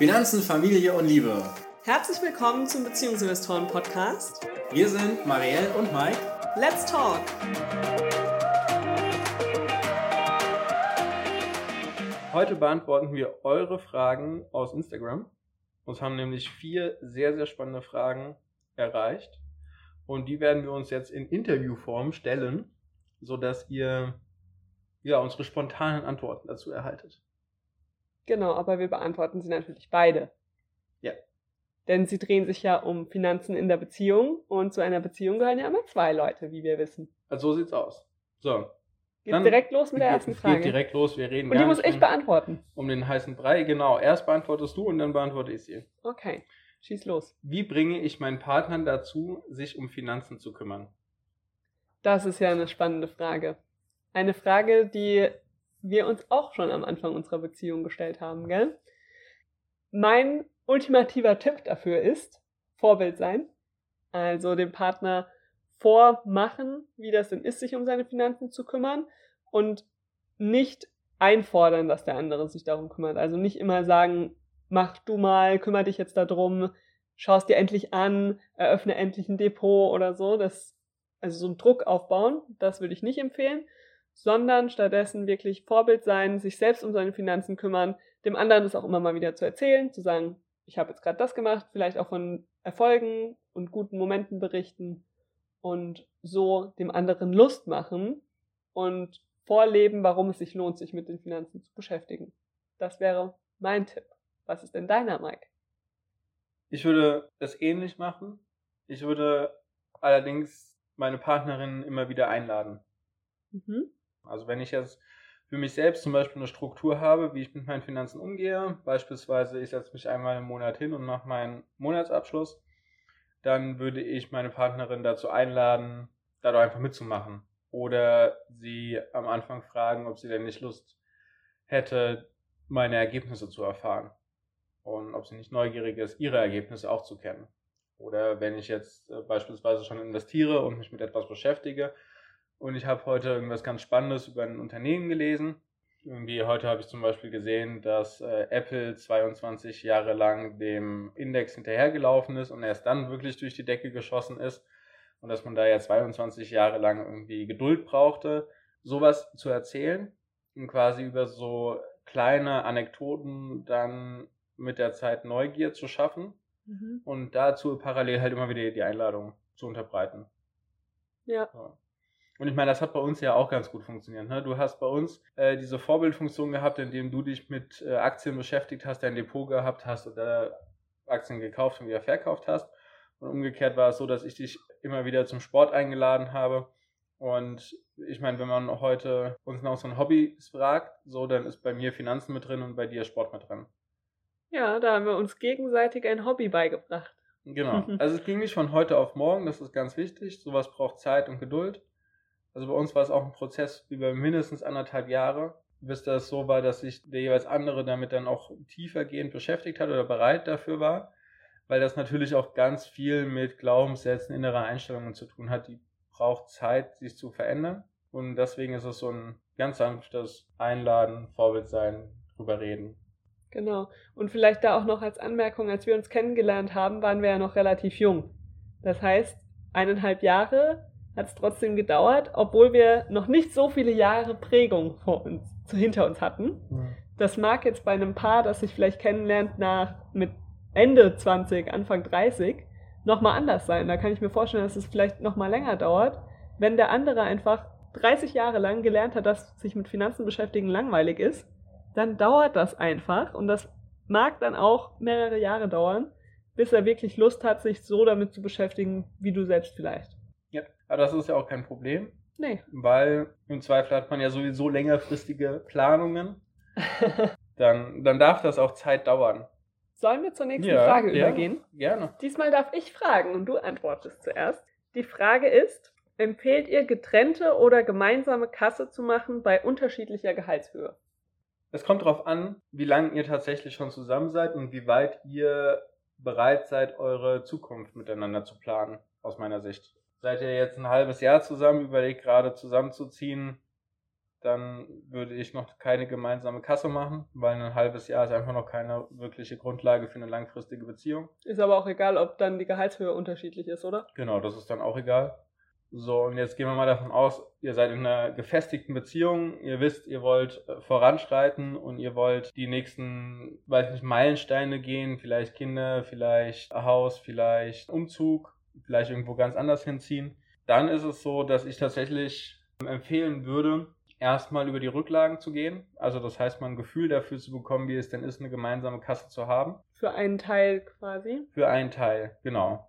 Finanzen, Familie und Liebe. Herzlich willkommen zum Beziehungsinvestoren Podcast. Wir sind Marielle und Mike. Let's talk! Heute beantworten wir eure Fragen aus Instagram. Uns haben nämlich vier sehr, sehr spannende Fragen erreicht. Und die werden wir uns jetzt in Interviewform stellen, sodass ihr ja, unsere spontanen Antworten dazu erhaltet. Genau, aber wir beantworten sie natürlich beide. Ja. Denn sie drehen sich ja um Finanzen in der Beziehung und zu einer Beziehung gehören ja immer zwei Leute, wie wir wissen. Also so sieht's aus. So. Geht Dann direkt los mit der ersten Frage. Geht direkt los, wir reden und die muss ich um, beantworten. um den heißen Brei. Genau, erst beantwortest du und dann beantworte ich sie. Okay, schieß los. Wie bringe ich meinen Partner dazu, sich um Finanzen zu kümmern? Das ist ja eine spannende Frage. Eine Frage, die wir uns auch schon am Anfang unserer Beziehung gestellt haben, gell? Mein ultimativer Tipp dafür ist, Vorbild sein. Also dem Partner vormachen, wie das denn ist, sich um seine Finanzen zu kümmern und nicht einfordern, dass der andere sich darum kümmert. Also nicht immer sagen, mach du mal, kümmere dich jetzt darum, schaust dir endlich an, eröffne endlich ein Depot oder so. Das, also so einen Druck aufbauen, das würde ich nicht empfehlen, sondern stattdessen wirklich Vorbild sein, sich selbst um seine Finanzen kümmern, dem anderen das auch immer mal wieder zu erzählen, zu sagen, ich habe jetzt gerade das gemacht, vielleicht auch von Erfolgen und guten Momenten berichten und so dem anderen Lust machen und vorleben, warum es sich lohnt, sich mit den Finanzen zu beschäftigen. Das wäre mein Tipp. Was ist denn deiner, Mike? Ich würde es ähnlich machen. Ich würde allerdings meine Partnerin immer wieder einladen. Mhm. Also wenn ich jetzt für mich selbst zum Beispiel eine Struktur habe, wie ich mit meinen Finanzen umgehe, beispielsweise ich setze mich einmal im Monat hin und mache meinen Monatsabschluss, dann würde ich meine Partnerin dazu einladen, da doch einfach mitzumachen. Oder sie am Anfang fragen, ob sie denn nicht Lust hätte, meine Ergebnisse zu erfahren. Und ob sie nicht neugierig ist, ihre Ergebnisse auch zu kennen. Oder wenn ich jetzt äh, beispielsweise schon investiere und mich mit etwas beschäftige, und ich habe heute irgendwas ganz Spannendes über ein Unternehmen gelesen. Irgendwie heute habe ich zum Beispiel gesehen, dass äh, Apple 22 Jahre lang dem Index hinterhergelaufen ist und erst dann wirklich durch die Decke geschossen ist. Und dass man da ja 22 Jahre lang irgendwie Geduld brauchte, sowas zu erzählen und quasi über so kleine Anekdoten dann mit der Zeit Neugier zu schaffen Mhm. und dazu parallel halt immer wieder die Einladung zu unterbreiten. Ja. Ja. Und ich meine, das hat bei uns ja auch ganz gut funktioniert. Ne? Du hast bei uns äh, diese Vorbildfunktion gehabt, indem du dich mit äh, Aktien beschäftigt hast, dein Depot gehabt hast oder Aktien gekauft und wieder verkauft hast. Und umgekehrt war es so, dass ich dich immer wieder zum Sport eingeladen habe. Und ich meine, wenn man heute uns nach unseren Hobbys fragt, so, dann ist bei mir Finanzen mit drin und bei dir Sport mit drin. Ja, da haben wir uns gegenseitig ein Hobby beigebracht. Genau. Also es ging nicht von heute auf morgen, das ist ganz wichtig. Sowas braucht Zeit und Geduld. Also bei uns war es auch ein Prozess über mindestens anderthalb Jahre, bis das so war, dass sich der jeweils andere damit dann auch tiefergehend beschäftigt hat oder bereit dafür war, weil das natürlich auch ganz viel mit Glaubenssätzen, innerer Einstellungen zu tun hat. Die braucht Zeit, sich zu verändern. Und deswegen ist es so ein ganz sanftes Einladen, Vorbild sein, drüber reden. Genau. Und vielleicht da auch noch als Anmerkung, als wir uns kennengelernt haben, waren wir ja noch relativ jung. Das heißt, eineinhalb Jahre hat es trotzdem gedauert, obwohl wir noch nicht so viele Jahre Prägung vor uns, hinter uns hatten. Das mag jetzt bei einem Paar, das sich vielleicht kennenlernt nach mit Ende 20, Anfang 30, nochmal anders sein. Da kann ich mir vorstellen, dass es vielleicht nochmal länger dauert, wenn der andere einfach 30 Jahre lang gelernt hat, dass sich mit Finanzen beschäftigen langweilig ist, dann dauert das einfach und das mag dann auch mehrere Jahre dauern, bis er wirklich Lust hat, sich so damit zu beschäftigen, wie du selbst vielleicht. Ja, aber das ist ja auch kein Problem. Nee. weil im Zweifel hat man ja sowieso längerfristige Planungen. Dann, dann darf das auch Zeit dauern. Sollen wir zur nächsten Ja, Frage ja. übergehen? Gerne. Diesmal darf ich fragen und du antwortest zuerst. Die Frage ist, empfehlt ihr getrennte oder gemeinsame Kasse zu machen bei unterschiedlicher Gehaltshöhe? Es kommt darauf an, wie lange ihr tatsächlich schon zusammen seid und wie weit ihr bereit seid, eure Zukunft miteinander zu planen, aus meiner Sicht. Seid ihr jetzt ein halbes Jahr zusammen, überlegt gerade zusammenzuziehen, dann würde ich noch keine gemeinsame Kasse machen, weil ein halbes Jahr ist einfach noch keine wirkliche Grundlage für eine langfristige Beziehung. Ist aber auch egal, ob dann die Gehaltshöhe unterschiedlich ist, oder? Genau, das ist dann auch egal. So, und jetzt gehen wir mal davon aus, ihr seid in einer gefestigten Beziehung, ihr wisst, ihr wollt äh, voranschreiten und ihr wollt die nächsten, weiß nicht, Meilensteine gehen, vielleicht Kinder, vielleicht Haus, vielleicht Umzug, vielleicht irgendwo ganz anders hinziehen. Dann ist es so, dass ich tatsächlich empfehlen würde, erstmal über die Rücklagen zu gehen. Also das heißt, mal ein Gefühl dafür zu bekommen, wie es denn ist, eine gemeinsame Kasse zu haben. Für einen Teil quasi. Für einen Teil, genau.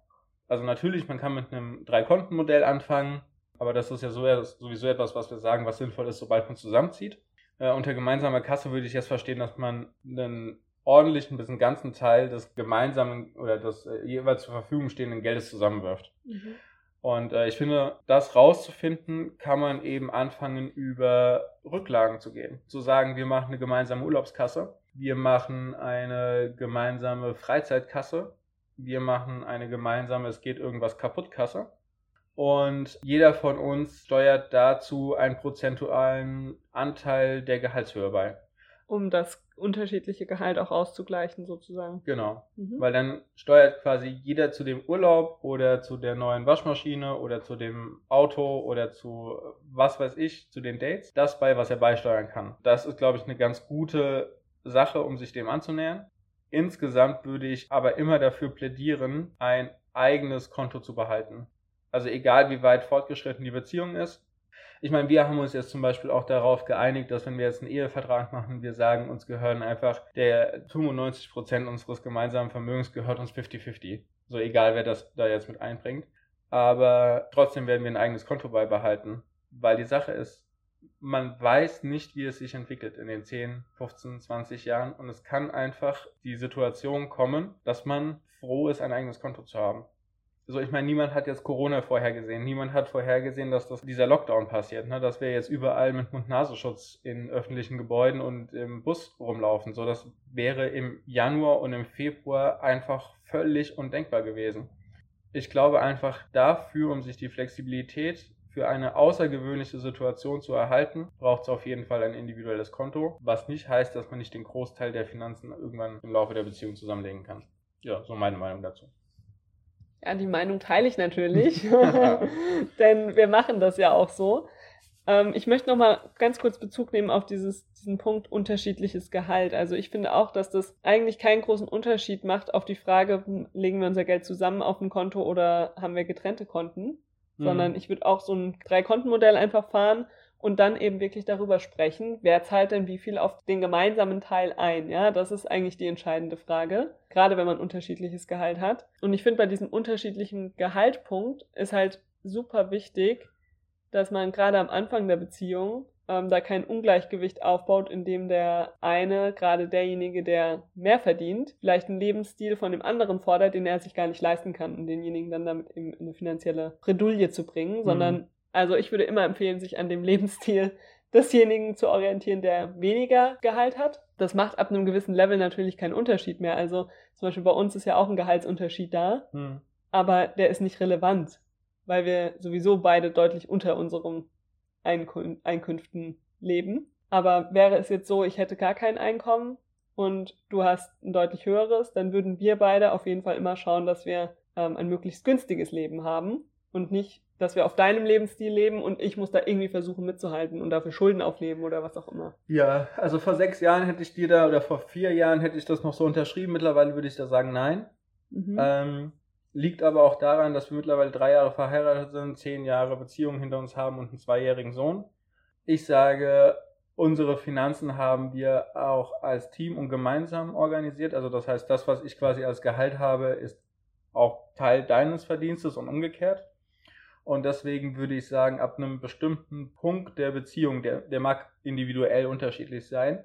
Also natürlich, man kann mit einem Drei-Konten-Modell anfangen, aber das ist ja sowieso etwas, was wir sagen, was sinnvoll ist, sobald man zusammenzieht. Äh, unter gemeinsamer Kasse würde ich jetzt verstehen, dass man einen ordentlichen bis einen ganzen Teil des gemeinsamen oder des äh, jeweils zur Verfügung stehenden Geldes zusammenwirft. Mhm. Und äh, ich finde, das rauszufinden, kann man eben anfangen, über Rücklagen zu gehen. Zu sagen, wir machen eine gemeinsame Urlaubskasse, wir machen eine gemeinsame Freizeitkasse, wir machen eine gemeinsame Es geht irgendwas kaputt Kasse. Und jeder von uns steuert dazu einen prozentualen Anteil der Gehaltshöhe bei. Um das unterschiedliche Gehalt auch auszugleichen, sozusagen. Genau. Mhm. Weil dann steuert quasi jeder zu dem Urlaub oder zu der neuen Waschmaschine oder zu dem Auto oder zu was weiß ich, zu den Dates, das bei, was er beisteuern kann. Das ist, glaube ich, eine ganz gute Sache, um sich dem anzunähern. Insgesamt würde ich aber immer dafür plädieren, ein eigenes Konto zu behalten. Also egal wie weit fortgeschritten die Beziehung ist. Ich meine, wir haben uns jetzt zum Beispiel auch darauf geeinigt, dass wenn wir jetzt einen Ehevertrag machen, wir sagen, uns gehören einfach der 95% unseres gemeinsamen Vermögens gehört uns 50-50. So egal, wer das da jetzt mit einbringt. Aber trotzdem werden wir ein eigenes Konto beibehalten, weil die Sache ist, man weiß nicht, wie es sich entwickelt in den 10, 15, 20 Jahren. Und es kann einfach die Situation kommen, dass man froh ist, ein eigenes Konto zu haben. So, ich meine, niemand hat jetzt Corona vorhergesehen. Niemand hat vorhergesehen, dass das, dieser Lockdown passiert, ne? dass wir jetzt überall mit Mund-Nasenschutz in öffentlichen Gebäuden und im Bus rumlaufen. So, das wäre im Januar und im Februar einfach völlig undenkbar gewesen. Ich glaube einfach dafür, um sich die Flexibilität für eine außergewöhnliche Situation zu erhalten, braucht es auf jeden Fall ein individuelles Konto, was nicht heißt, dass man nicht den Großteil der Finanzen irgendwann im Laufe der Beziehung zusammenlegen kann. Ja, so meine Meinung dazu. Ja, die Meinung teile ich natürlich, denn wir machen das ja auch so. Ähm, ich möchte noch mal ganz kurz Bezug nehmen auf dieses, diesen Punkt unterschiedliches Gehalt. Also ich finde auch, dass das eigentlich keinen großen Unterschied macht auf die Frage, legen wir unser Geld zusammen auf ein Konto oder haben wir getrennte Konten sondern mhm. ich würde auch so ein Drei-Konten-Modell einfach fahren und dann eben wirklich darüber sprechen, wer zahlt denn wie viel auf den gemeinsamen Teil ein. Ja, das ist eigentlich die entscheidende Frage, gerade wenn man unterschiedliches Gehalt hat. Und ich finde, bei diesem unterschiedlichen Gehaltpunkt ist halt super wichtig, dass man gerade am Anfang der Beziehung ähm, da kein Ungleichgewicht aufbaut, indem der eine, gerade derjenige, der mehr verdient, vielleicht einen Lebensstil von dem anderen fordert, den er sich gar nicht leisten kann und denjenigen dann damit in eine finanzielle Bredouille zu bringen, mhm. sondern also ich würde immer empfehlen, sich an dem Lebensstil desjenigen zu orientieren, der weniger Gehalt hat. Das macht ab einem gewissen Level natürlich keinen Unterschied mehr. Also zum Beispiel bei uns ist ja auch ein Gehaltsunterschied da, mhm. aber der ist nicht relevant, weil wir sowieso beide deutlich unter unserem Einkünften leben. Aber wäre es jetzt so, ich hätte gar kein Einkommen und du hast ein deutlich höheres, dann würden wir beide auf jeden Fall immer schauen, dass wir ähm, ein möglichst günstiges Leben haben und nicht, dass wir auf deinem Lebensstil leben und ich muss da irgendwie versuchen mitzuhalten und dafür Schulden aufnehmen oder was auch immer. Ja, also vor sechs Jahren hätte ich dir da oder vor vier Jahren hätte ich das noch so unterschrieben. Mittlerweile würde ich da sagen, nein. Mhm. Ähm, Liegt aber auch daran, dass wir mittlerweile drei Jahre verheiratet sind, zehn Jahre Beziehung hinter uns haben und einen zweijährigen Sohn. Ich sage, unsere Finanzen haben wir auch als Team und gemeinsam organisiert. Also das heißt, das, was ich quasi als Gehalt habe, ist auch Teil deines Verdienstes und umgekehrt. Und deswegen würde ich sagen, ab einem bestimmten Punkt der Beziehung, der, der mag individuell unterschiedlich sein,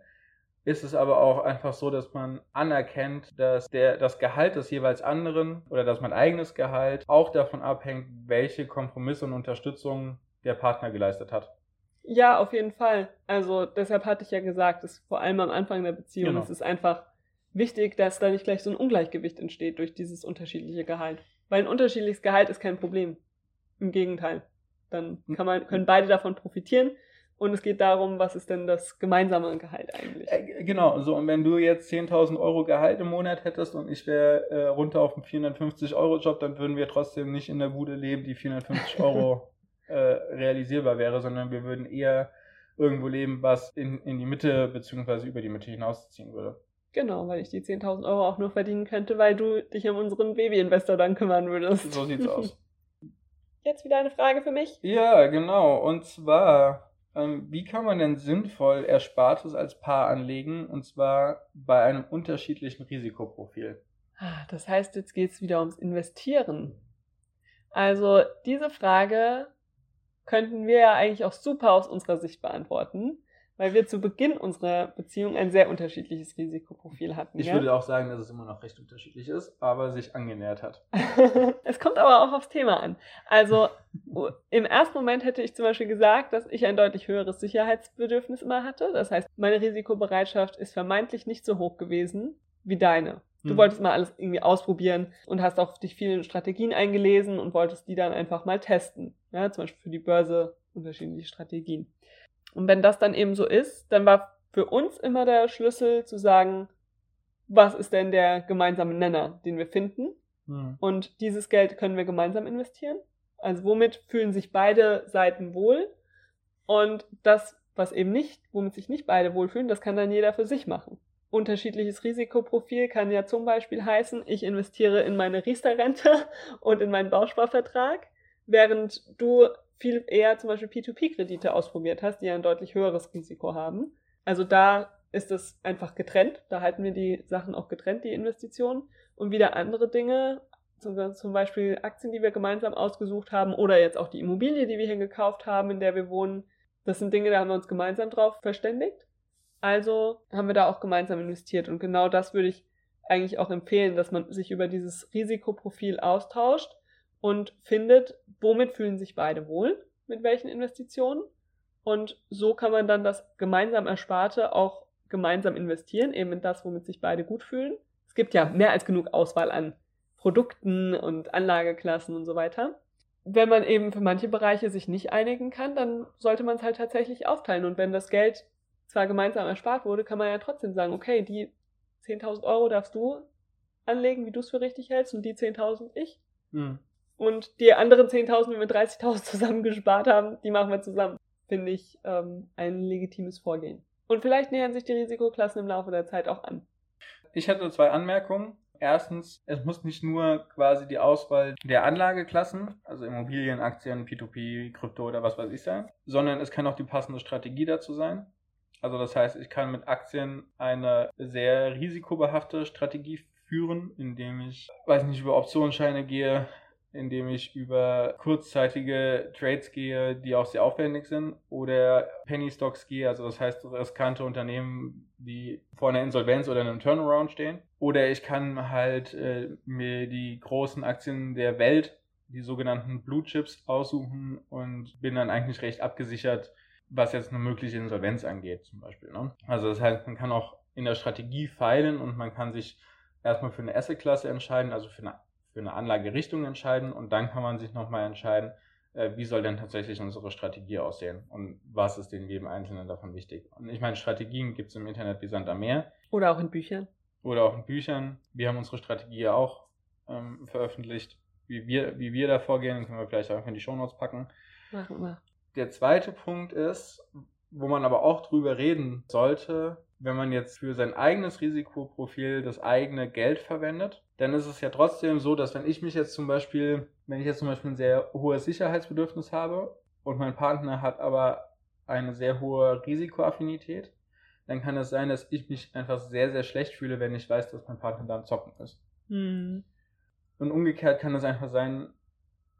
ist es aber auch einfach so, dass man anerkennt, dass der, das Gehalt des jeweils anderen oder dass mein eigenes Gehalt auch davon abhängt, welche Kompromisse und Unterstützung der Partner geleistet hat. Ja, auf jeden Fall. Also deshalb hatte ich ja gesagt, dass vor allem am Anfang der Beziehung genau. es ist einfach wichtig, dass da nicht gleich so ein Ungleichgewicht entsteht durch dieses unterschiedliche Gehalt. Weil ein unterschiedliches Gehalt ist kein Problem. Im Gegenteil. Dann kann man, können beide davon profitieren und es geht darum, was ist denn das gemeinsame Gehalt eigentlich. Äh, genau, so und wenn du jetzt 10.000 Euro Gehalt im Monat hättest und ich wäre äh, runter auf einen 450 Euro Job, dann würden wir trotzdem nicht in der Bude leben, die 450 Euro äh, realisierbar wäre, sondern wir würden eher irgendwo leben, was in, in die Mitte bzw. über die Mitte hinausziehen würde. Genau, weil ich die 10.000 Euro auch nur verdienen könnte, weil du dich um unseren Baby-Investor dann kümmern würdest. So sieht's aus. Jetzt wieder eine Frage für mich? Ja, genau. Und zwar, ähm, wie kann man denn sinnvoll Erspartes als Paar anlegen? Und zwar bei einem unterschiedlichen Risikoprofil. Ah, das heißt, jetzt geht es wieder ums Investieren. Also diese Frage könnten wir ja eigentlich auch super aus unserer Sicht beantworten, weil wir zu Beginn unserer Beziehung ein sehr unterschiedliches Risikoprofil hatten. Ich ja? würde auch sagen, dass es immer noch recht unterschiedlich ist, aber sich angenähert hat. es kommt aber auch aufs Thema an. Also im ersten Moment hätte ich zum Beispiel gesagt, dass ich ein deutlich höheres Sicherheitsbedürfnis immer hatte. Das heißt, meine Risikobereitschaft ist vermeintlich nicht so hoch gewesen wie deine. Du mhm. wolltest mal alles irgendwie ausprobieren und hast auch dich viel in Strategien eingelesen und wolltest die dann einfach mal testen. Ja, zum Beispiel für die Börse unterschiedliche Strategien. Und wenn das dann eben so ist, dann war für uns immer der Schlüssel zu sagen, was ist denn der gemeinsame Nenner, den wir finden? Mhm. Und dieses Geld können wir gemeinsam investieren. Also womit fühlen sich beide Seiten wohl? Und das, was eben nicht, womit sich nicht beide wohlfühlen, das kann dann jeder für sich machen unterschiedliches Risikoprofil kann ja zum Beispiel heißen, ich investiere in meine Riester-Rente und in meinen Bausparvertrag, während du viel eher zum Beispiel P2P-Kredite ausprobiert hast, die ja ein deutlich höheres Risiko haben. Also da ist es einfach getrennt. Da halten wir die Sachen auch getrennt, die Investitionen. Und wieder andere Dinge, zum Beispiel Aktien, die wir gemeinsam ausgesucht haben oder jetzt auch die Immobilie, die wir hier gekauft haben, in der wir wohnen. Das sind Dinge, da haben wir uns gemeinsam drauf verständigt. Also haben wir da auch gemeinsam investiert. Und genau das würde ich eigentlich auch empfehlen, dass man sich über dieses Risikoprofil austauscht und findet, womit fühlen sich beide wohl, mit welchen Investitionen. Und so kann man dann das gemeinsam Ersparte auch gemeinsam investieren, eben in das, womit sich beide gut fühlen. Es gibt ja mehr als genug Auswahl an Produkten und Anlageklassen und so weiter. Wenn man eben für manche Bereiche sich nicht einigen kann, dann sollte man es halt tatsächlich aufteilen. Und wenn das Geld zwar gemeinsam erspart wurde, kann man ja trotzdem sagen, okay, die 10.000 Euro darfst du anlegen, wie du es für richtig hältst, und die 10.000 ich. Mhm. Und die anderen 10.000, wenn wir 30.000 zusammen gespart haben, die machen wir zusammen. Finde ich ähm, ein legitimes Vorgehen. Und vielleicht nähern sich die Risikoklassen im Laufe der Zeit auch an. Ich hatte zwei Anmerkungen. Erstens, es muss nicht nur quasi die Auswahl der Anlageklassen, also Immobilien, Aktien, P2P, Krypto oder was weiß ich sein, sondern es kann auch die passende Strategie dazu sein. Also das heißt, ich kann mit Aktien eine sehr risikobehaftete Strategie führen, indem ich, weiß nicht, über Optionsscheine gehe, indem ich über kurzzeitige Trades gehe, die auch sehr aufwendig sind, oder Penny Stocks gehe, also das heißt riskante Unternehmen, die vor einer Insolvenz oder einem Turnaround stehen. Oder ich kann halt äh, mir die großen Aktien der Welt, die sogenannten Blue Chips, aussuchen und bin dann eigentlich recht abgesichert was jetzt eine mögliche Insolvenz angeht, zum Beispiel. Ne? Also das heißt, man kann auch in der Strategie feilen und man kann sich erstmal für eine Asset-Klasse entscheiden, also für eine, für eine Anlagerichtung entscheiden und dann kann man sich nochmal entscheiden, äh, wie soll denn tatsächlich unsere Strategie aussehen und was ist in jedem Einzelnen davon wichtig. Und ich meine, Strategien gibt es im Internet wie Sand am Meer. Oder auch in Büchern. Oder auch in Büchern. Wir haben unsere Strategie auch ähm, veröffentlicht. Wie wir, wie wir da vorgehen, können wir vielleicht auch in die Shownotes packen. Machen wir. Der zweite Punkt ist, wo man aber auch drüber reden sollte, wenn man jetzt für sein eigenes Risikoprofil das eigene Geld verwendet, dann ist es ja trotzdem so, dass wenn ich mich jetzt zum Beispiel, wenn ich jetzt zum Beispiel ein sehr hohes Sicherheitsbedürfnis habe und mein Partner hat aber eine sehr hohe Risikoaffinität, dann kann es sein, dass ich mich einfach sehr, sehr schlecht fühle, wenn ich weiß, dass mein Partner da am Zocken ist. Mhm. Und umgekehrt kann es einfach sein,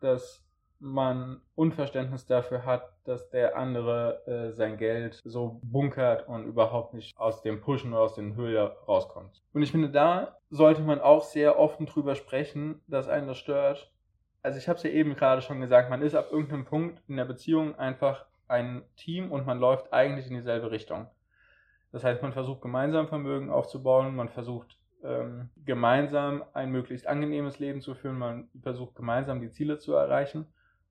dass man Unverständnis dafür hat, dass der andere äh, sein Geld so bunkert und überhaupt nicht aus dem Pushen oder aus den Höhlen rauskommt. Und ich finde, da sollte man auch sehr offen drüber sprechen, dass einen das stört. Also ich habe es ja eben gerade schon gesagt, man ist ab irgendeinem Punkt in der Beziehung einfach ein Team und man läuft eigentlich in dieselbe Richtung. Das heißt, man versucht gemeinsam Vermögen aufzubauen, man versucht ähm, gemeinsam ein möglichst angenehmes Leben zu führen, man versucht gemeinsam die Ziele zu erreichen.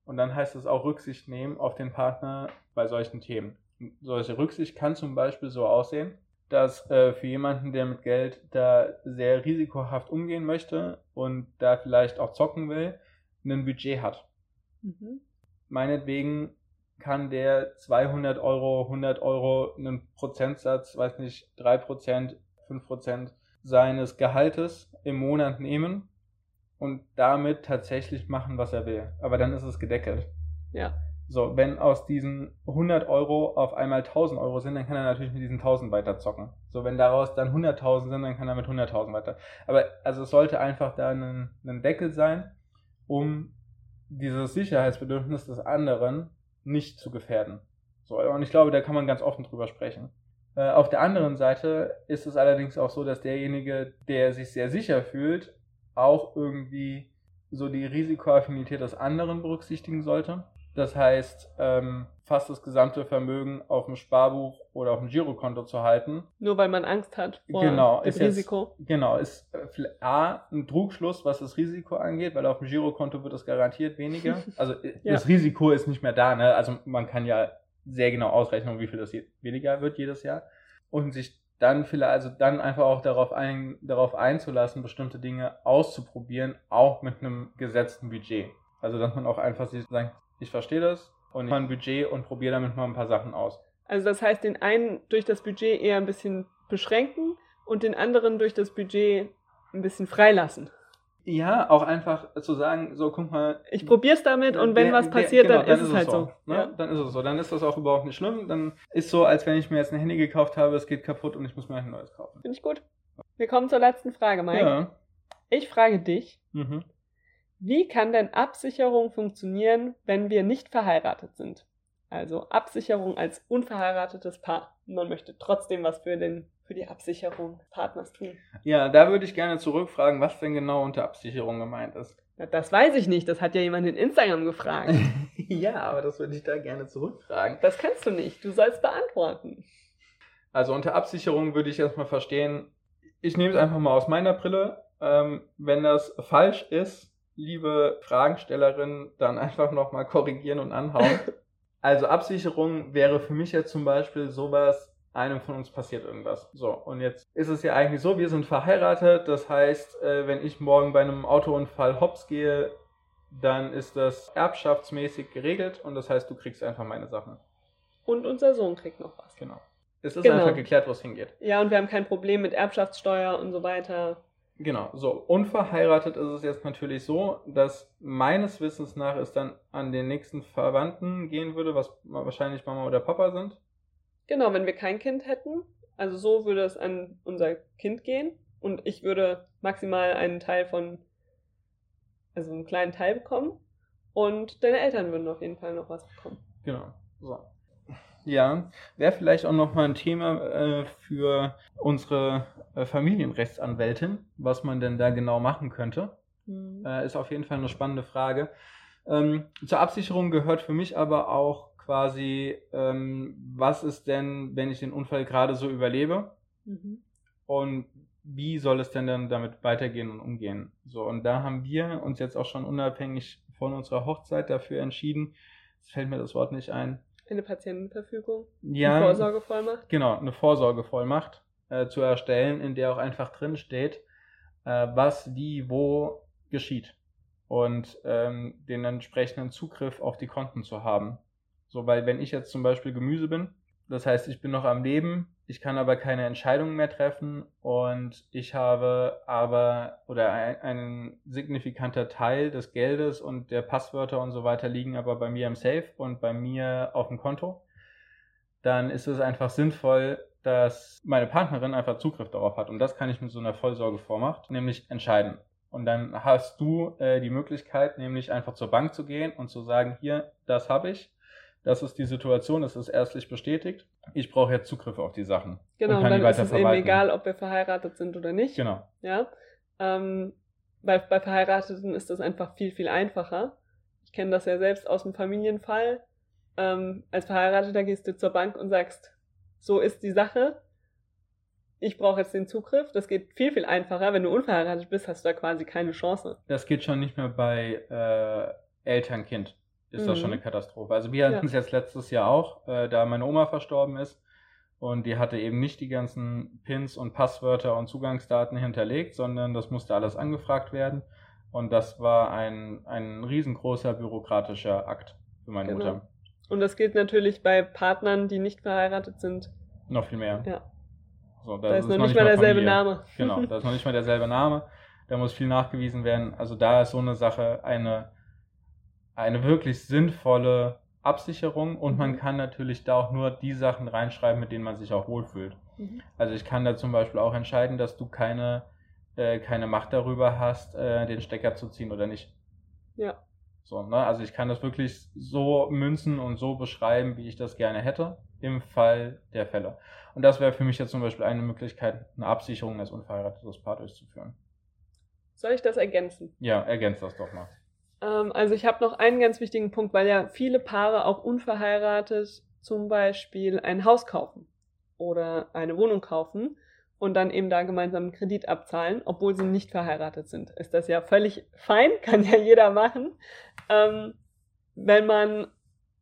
Und dann heißt es auch Rücksicht nehmen auf den Partner bei solchen Themen. solche Rücksicht kann zum Beispiel so aussehen, dass äh, für jemanden, der mit Geld da sehr risikohaft umgehen möchte und da vielleicht auch zocken will, ein Budget hat. Mhm. Meinetwegen kann der 200 Euro, 100 Euro einen Prozentsatz, weiß nicht, 3%, 5% seines Gehaltes im Monat nehmen und damit tatsächlich machen, was er will. Aber dann ist es gedeckelt. Ja. So, wenn aus diesen 100 Euro auf einmal 1000 Euro sind, dann kann er natürlich mit diesen 1000 weiter zocken. So, wenn daraus dann 100.000 sind, dann kann er mit 100.000 weiter. Aber also es sollte einfach da ein, ein Deckel sein, um dieses Sicherheitsbedürfnis des anderen nicht zu gefährden. So, und ich glaube, da kann man ganz offen drüber sprechen. Äh, auf der anderen Seite ist es allerdings auch so, dass derjenige, der sich sehr sicher fühlt, auch irgendwie so die Risikoaffinität des anderen berücksichtigen sollte. Das heißt, ähm, fast das gesamte Vermögen auf dem Sparbuch oder auf dem Girokonto zu halten. Nur weil man Angst hat vor genau, dem ist Risiko. Jetzt, genau, ist äh, A, ein Trugschluss, was das Risiko angeht, weil auf dem Girokonto wird es garantiert weniger. Also äh, Ja. das Risiko ist nicht mehr da, ne? Also man kann ja sehr genau ausrechnen, wie viel das weniger wird jedes Jahr. Und sich dann vielleicht, also dann einfach auch darauf, ein, darauf einzulassen, bestimmte Dinge auszuprobieren, auch mit einem gesetzten Budget. Also dass man auch einfach sagt, ich verstehe das und ich habe ein Budget und probiere damit mal ein paar Sachen aus. Also das heißt, den einen durch das Budget eher ein bisschen beschränken und den anderen durch das Budget ein bisschen freilassen. Ja, auch einfach zu sagen, so guck mal, Ich probier's damit und wenn Der- was der- passiert, genau, dann, ist es halt so. Ne? Ja. Dann ist es so. Dann ist das auch überhaupt nicht schlimm. Dann ist so, als wenn ich mir jetzt ein Handy gekauft habe, es geht kaputt und ich muss mir ein neues kaufen. Finde ich gut. Wir kommen zur letzten Frage, Mike. Ja. Ich frage dich, Mhm. wie kann denn Absicherung funktionieren, wenn wir nicht verheiratet sind? Also Absicherung als unverheiratetes Paar. Man möchte trotzdem was für, den, für die Absicherung des Partners tun. ja, da würde ich gerne zurückfragen, was denn genau unter Absicherung gemeint ist. Na, das weiß ich nicht, das hat ja jemand in Instagram gefragt. ja, aber das würde ich da gerne zurückfragen. Das kannst du nicht, du sollst beantworten. Also unter Absicherung würde ich erstmal verstehen, ich nehme es einfach mal aus meiner Brille. Ähm, wenn das falsch ist, liebe Fragenstellerin, dann einfach nochmal korrigieren und anhauen. Also Absicherung wäre für mich jetzt zum Beispiel sowas, einem von uns passiert irgendwas. So, und jetzt ist es ja eigentlich so, wir sind verheiratet, das heißt, äh, wenn ich morgen bei einem Autounfall hops gehe, dann ist das erbschaftsmäßig geregelt und das heißt, du kriegst einfach meine Sachen. Und unser Sohn kriegt noch was. Genau. Es ist Genau. einfach geklärt, wo es hingeht. Ja, und wir haben kein Problem mit Erbschaftssteuer und so weiter. Genau, so unverheiratet ist es jetzt natürlich so, dass meines Wissens nach es dann an den nächsten Verwandten gehen würde, was wahrscheinlich Mama oder Papa sind. Genau, wenn wir kein Kind hätten, also so würde es an unser Kind gehen und ich würde maximal einen Teil von, also einen kleinen Teil bekommen und deine Eltern würden auf jeden Fall noch was bekommen. Genau, so. Ja, wäre vielleicht auch nochmal ein Thema äh, für unsere äh, Familienrechtsanwältin, was man denn da genau machen könnte. Äh, ist auf jeden Fall eine spannende Frage. Ähm, zur Absicherung gehört für mich aber auch quasi, ähm, was ist denn, wenn ich den Unfall gerade so überlebe? Mhm. Und wie soll es denn dann damit weitergehen und umgehen? So, und da haben wir uns jetzt auch schon unabhängig von unserer Hochzeit dafür entschieden, es fällt mir das Wort nicht ein, Eine Patientenverfügung, ja, eine Vorsorgevollmacht. genau, eine Vorsorgevollmacht äh, zu erstellen, in der auch einfach drin steht, äh, was, wie, wo geschieht. Und ähm, den entsprechenden Zugriff auf die Konten zu haben. So, weil wenn ich jetzt zum Beispiel Gemüse bin, das heißt, ich bin noch am Leben, ich kann aber keine Entscheidungen mehr treffen und ich habe aber oder ein, ein signifikanter Teil des Geldes und der Passwörter und so weiter liegen aber bei mir im Safe und bei mir auf dem Konto, dann ist es einfach sinnvoll, dass meine Partnerin einfach Zugriff darauf hat. Und das kann ich mit so einer Vollsorgevormacht nämlich entscheiden. Und dann hast du äh, die Möglichkeit, nämlich einfach zur Bank zu gehen und zu sagen, hier, das habe ich, das ist die Situation, das ist erstlich bestätigt. Ich brauche jetzt Zugriff auf die Sachen. Genau, und und kann die dann ist es eben egal, ob wir verheiratet sind oder nicht. Genau. Ja. Ähm, bei, bei Verheirateten ist das einfach viel, viel einfacher. Ich kenne das ja selbst aus dem Familienfall. Ähm, als Verheirateter gehst du zur Bank und sagst, so ist die Sache. Ich brauche jetzt den Zugriff. Das geht viel, viel einfacher. Wenn du unverheiratet bist, hast du da quasi keine Chance. Das geht schon nicht mehr bei äh, Eltern-Kind. Ist das Mhm. schon eine Katastrophe. Also wir hatten es jetzt letztes Jahr auch, äh, da meine Oma verstorben ist und die hatte eben nicht die ganzen Pins und Passwörter und Zugangsdaten hinterlegt, sondern das musste alles angefragt werden und das war ein, ein riesengroßer bürokratischer Akt für meine Genau. Mutter. Und das gilt natürlich bei Partnern, die nicht verheiratet sind. Noch viel mehr. Ja. So, Da ist noch nicht mal derselbe Familie. Name. Genau, da ist noch nicht mal derselbe Name. Da muss viel nachgewiesen werden. Also da ist so eine Sache eine, eine wirklich sinnvolle Absicherung und man Mhm. kann natürlich da auch nur die Sachen reinschreiben, mit denen man sich auch wohlfühlt. Mhm. Also ich kann da zum Beispiel auch entscheiden, dass du keine, äh, keine Macht darüber hast, äh, den Stecker zu ziehen oder nicht. Ja. So, ne? Also ich kann das wirklich so münzen und so beschreiben, wie ich das gerne hätte, im Fall der Fälle. Und das wäre für mich jetzt zum Beispiel eine Möglichkeit, eine Absicherung als unverheiratetes Paar durchzuführen. Soll ich das ergänzen? Ja, ergänzt das doch mal. Ähm, also ich habe noch einen ganz wichtigen Punkt, weil ja viele Paare auch unverheiratet zum Beispiel ein Haus kaufen oder eine Wohnung kaufen und dann eben da gemeinsam einen Kredit abzahlen, obwohl sie nicht verheiratet sind. Ist das ja völlig fein, kann ja jeder machen. Ähm, wenn man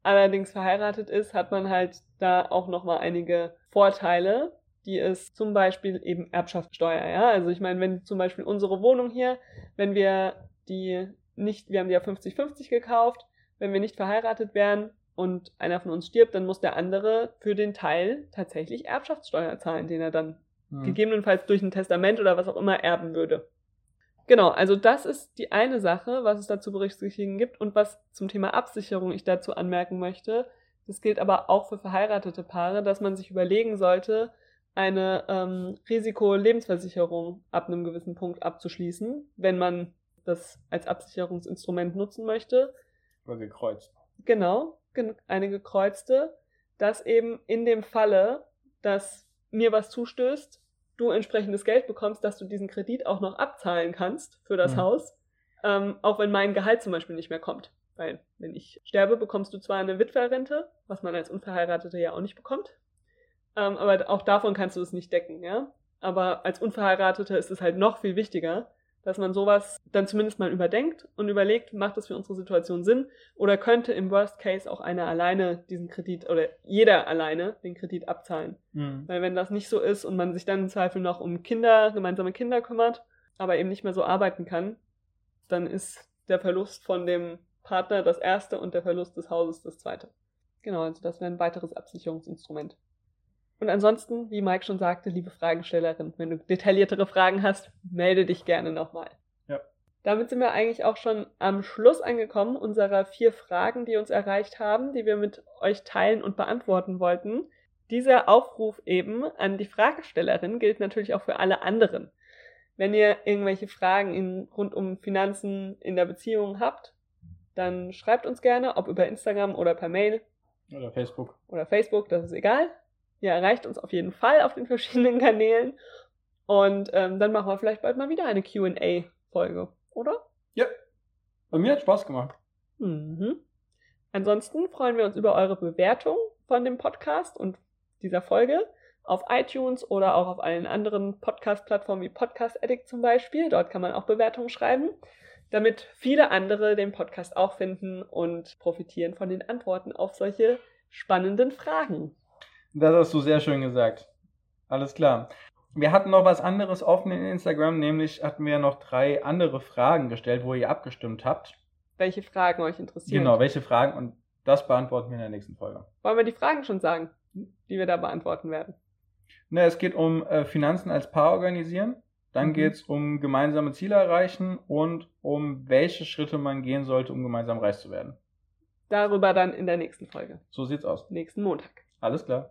allerdings verheiratet ist, hat man halt da auch nochmal einige Vorteile, die es zum Beispiel eben Erbschaftssteuer, ja. Also ich meine, wenn zum Beispiel unsere Wohnung hier, wenn wir die nicht, wir haben die ja 50-50 gekauft, wenn wir nicht verheiratet wären und einer von uns stirbt, dann muss der andere für den Teil tatsächlich Erbschaftssteuer zahlen, den er dann Mhm. gegebenenfalls durch ein Testament oder was auch immer erben würde. Genau, also das ist die eine Sache, was es da zu berücksichtigen gibt und was zum Thema Absicherung ich dazu anmerken möchte. Das gilt aber auch für verheiratete Paare, dass man sich überlegen sollte, eine ähm, Risiko-Lebensversicherung ab einem gewissen Punkt abzuschließen, wenn man das als Absicherungsinstrument nutzen möchte. Oder gekreuzt. Genau, gen- eine gekreuzte, dass eben in dem Falle, dass mir was zustößt, du entsprechendes Geld bekommst, dass du diesen Kredit auch noch abzahlen kannst für das Mhm. Haus, ähm, auch wenn mein Gehalt zum Beispiel nicht mehr kommt. Weil wenn ich sterbe, bekommst du zwar eine Witwerrente, was man als Unverheirateter ja auch nicht bekommt, ähm, aber auch davon kannst du es nicht decken, ja. Aber als Unverheirateter ist es halt noch viel wichtiger, dass man sowas dann zumindest mal überdenkt und überlegt, macht das für unsere Situation Sinn oder könnte im Worst Case auch einer alleine diesen Kredit oder jeder alleine den Kredit abzahlen. Mhm. Weil wenn das nicht so ist und man sich dann im Zweifel noch um Kinder, gemeinsame Kinder kümmert, aber eben nicht mehr so arbeiten kann, dann ist der Verlust von dem Partner das erste und der Verlust des Hauses das zweite. Genau, also das wäre ein weiteres Absicherungsinstrument. Und ansonsten, wie Mike schon sagte, liebe Fragestellerin, wenn du detailliertere Fragen hast, melde dich gerne nochmal. Ja. Damit sind wir eigentlich auch schon am Schluss angekommen unserer vier Fragen, die uns erreicht haben, die wir mit euch teilen und beantworten wollten. Dieser Aufruf eben an die Fragestellerin gilt natürlich auch für alle anderen. Wenn ihr irgendwelche Fragen in, rund um Finanzen in der Beziehung habt, dann schreibt uns gerne, ob über Instagram oder per Mail Oder Facebook. oder Facebook, das ist egal. Ihr erreicht uns auf jeden Fall auf den verschiedenen Kanälen. Und ähm, dann machen wir vielleicht bald mal wieder eine QA-Folge, oder? Ja. Bei mir hat Spaß gemacht. Mhm. Ansonsten freuen wir uns über eure Bewertung von dem Podcast und dieser Folge auf iTunes oder auch auf allen anderen Podcast-Plattformen wie Podcast Addict zum Beispiel. Dort kann man auch Bewertungen schreiben, damit viele andere den Podcast auch finden und profitieren von den Antworten auf solche spannenden Fragen. Das hast du sehr schön gesagt. Alles klar. Wir hatten noch was anderes offen in Instagram, nämlich hatten wir noch drei andere Fragen gestellt, wo ihr abgestimmt habt. Welche Fragen euch interessieren? Genau, welche Fragen und das beantworten wir in der nächsten Folge. Wollen wir die Fragen schon sagen, die wir da beantworten werden? Ne, es geht um äh, Finanzen als Paar organisieren. Dann Mhm. geht es um gemeinsame Ziele erreichen und um welche Schritte man gehen sollte, um gemeinsam reich zu werden. Darüber dann in der nächsten Folge, So sieht's aus. nächsten Montag. Alles klar.